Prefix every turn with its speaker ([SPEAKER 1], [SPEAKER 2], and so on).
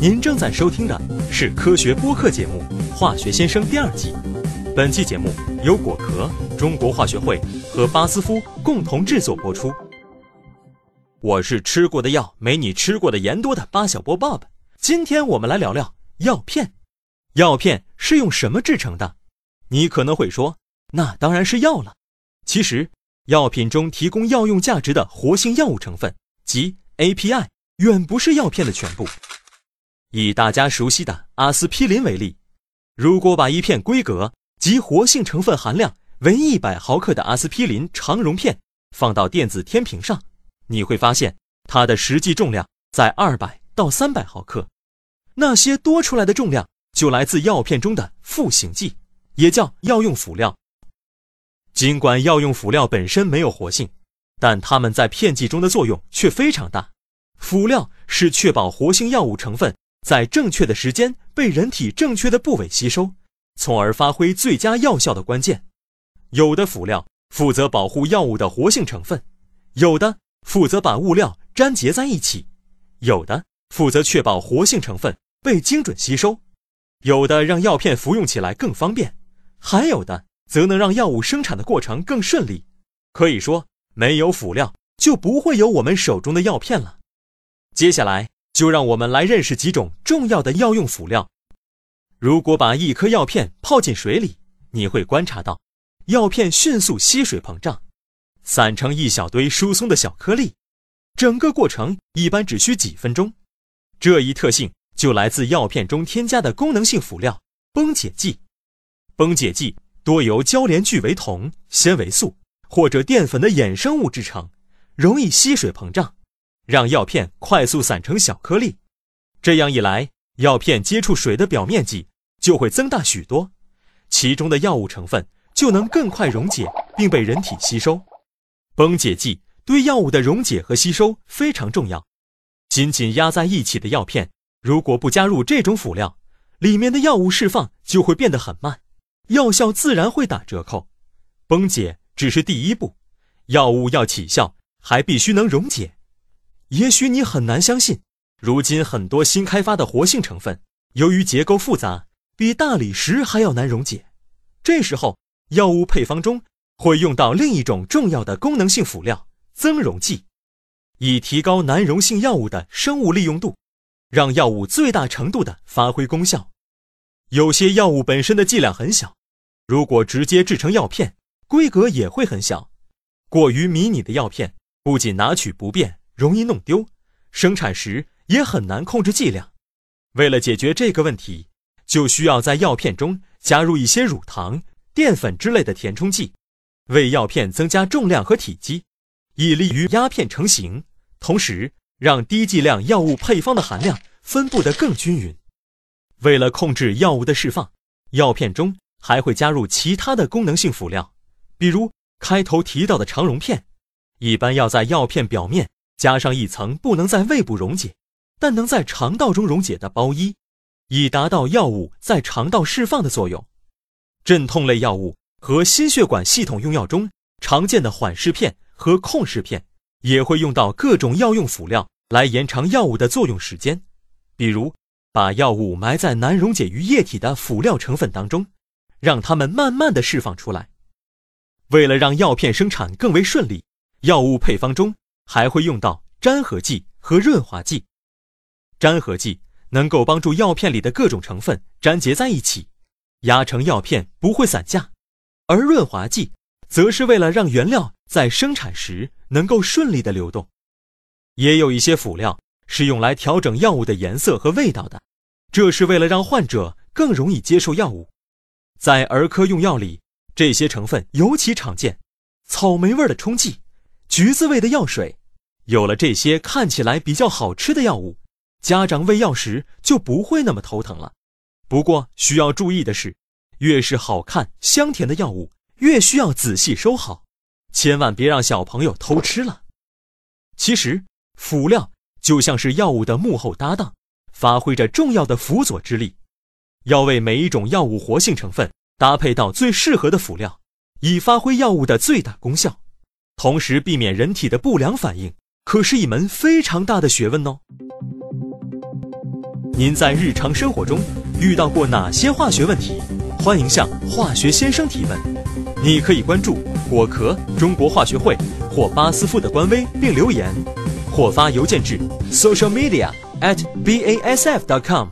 [SPEAKER 1] 您正在收听的是科学播客节目《化学先生》第二季。本期节目由果壳、中国化学会和巴斯夫共同制作播出。我是吃过的药没你吃过的盐多的巴小波 Bob。今天我们来聊聊药片。药片是用什么制成的？你可能会说，那当然是药了。其实，药品中提供药用价值的活性药物成分，即 API，远不是药片的全部。以大家熟悉的阿司匹林为例，如果把一片规格及活性成分含量为一百毫克的阿司匹林长溶片放到电子天平上，你会发现它的实际重量在二百到三百毫克。那些多出来的重量就来自药片中的赋形剂，也叫药用辅料。尽管药用辅料本身没有活性，但它们在片剂中的作用却非常大。辅料是确保活性药物成分。在正确的时间被人体正确的部位吸收，从而发挥最佳药效的关键。有的辅料负责保护药物的活性成分，有的负责把物料粘结在一起，有的负责确保活性成分被精准吸收，有的让药片服用起来更方便，还有的则能让药物生产的过程更顺利。可以说，没有辅料就不会有我们手中的药片了。接下来。就让我们来认识几种重要的药用辅料。如果把一颗药片泡进水里，你会观察到，药片迅速吸水膨胀，散成一小堆疏松的小颗粒。整个过程一般只需几分钟。这一特性就来自药片中添加的功能性辅料崩解剂。崩解剂多由交联聚维酮、纤维素或者淀粉的衍生物制成，容易吸水膨胀。让药片快速散成小颗粒，这样一来，药片接触水的表面积就会增大许多，其中的药物成分就能更快溶解并被人体吸收。崩解剂对药物的溶解和吸收非常重要。紧紧压在一起的药片，如果不加入这种辅料，里面的药物释放就会变得很慢，药效自然会打折扣。崩解只是第一步，药物要起效，还必须能溶解。也许你很难相信，如今很多新开发的活性成分，由于结构复杂，比大理石还要难溶解。这时候，药物配方中会用到另一种重要的功能性辅料——增溶剂，以提高难溶性药物的生物利用度，让药物最大程度的发挥功效。有些药物本身的剂量很小，如果直接制成药片，规格也会很小。过于迷你的药片不仅拿取不便。容易弄丢，生产时也很难控制剂量。为了解决这个问题，就需要在药片中加入一些乳糖、淀粉之类的填充剂，为药片增加重量和体积，以利于压片成型。同时，让低剂量药物配方的含量分布得更均匀。为了控制药物的释放，药片中还会加入其他的功能性辅料，比如开头提到的肠溶片，一般要在药片表面。加上一层不能在胃部溶解，但能在肠道中溶解的包衣，以达到药物在肠道释放的作用。镇痛类药物和心血管系统用药中常见的缓释片和控释片，也会用到各种药用辅料来延长药物的作用时间。比如，把药物埋在难溶解于液体的辅料成分当中，让它们慢慢的释放出来。为了让药片生产更为顺利，药物配方中。还会用到粘合剂和润滑剂。粘合剂能够帮助药片里的各种成分粘结在一起，压成药片不会散架；而润滑剂则是为了让原料在生产时能够顺利的流动。也有一些辅料是用来调整药物的颜色和味道的，这是为了让患者更容易接受药物。在儿科用药里，这些成分尤其常见：草莓味的冲剂。橘子味的药水，有了这些看起来比较好吃的药物，家长喂药时就不会那么头疼了。不过需要注意的是，越是好看香甜的药物，越需要仔细收好，千万别让小朋友偷吃了。其实辅料就像是药物的幕后搭档，发挥着重要的辅佐之力，要为每一种药物活性成分搭配到最适合的辅料，以发挥药物的最大功效。同时避免人体的不良反应，可是一门非常大的学问哦。您在日常生活中遇到过哪些化学问题？欢迎向化学先生提问。你可以关注果壳中国化学会或巴斯夫的官微并留言，或发邮件至 social media at basf.com。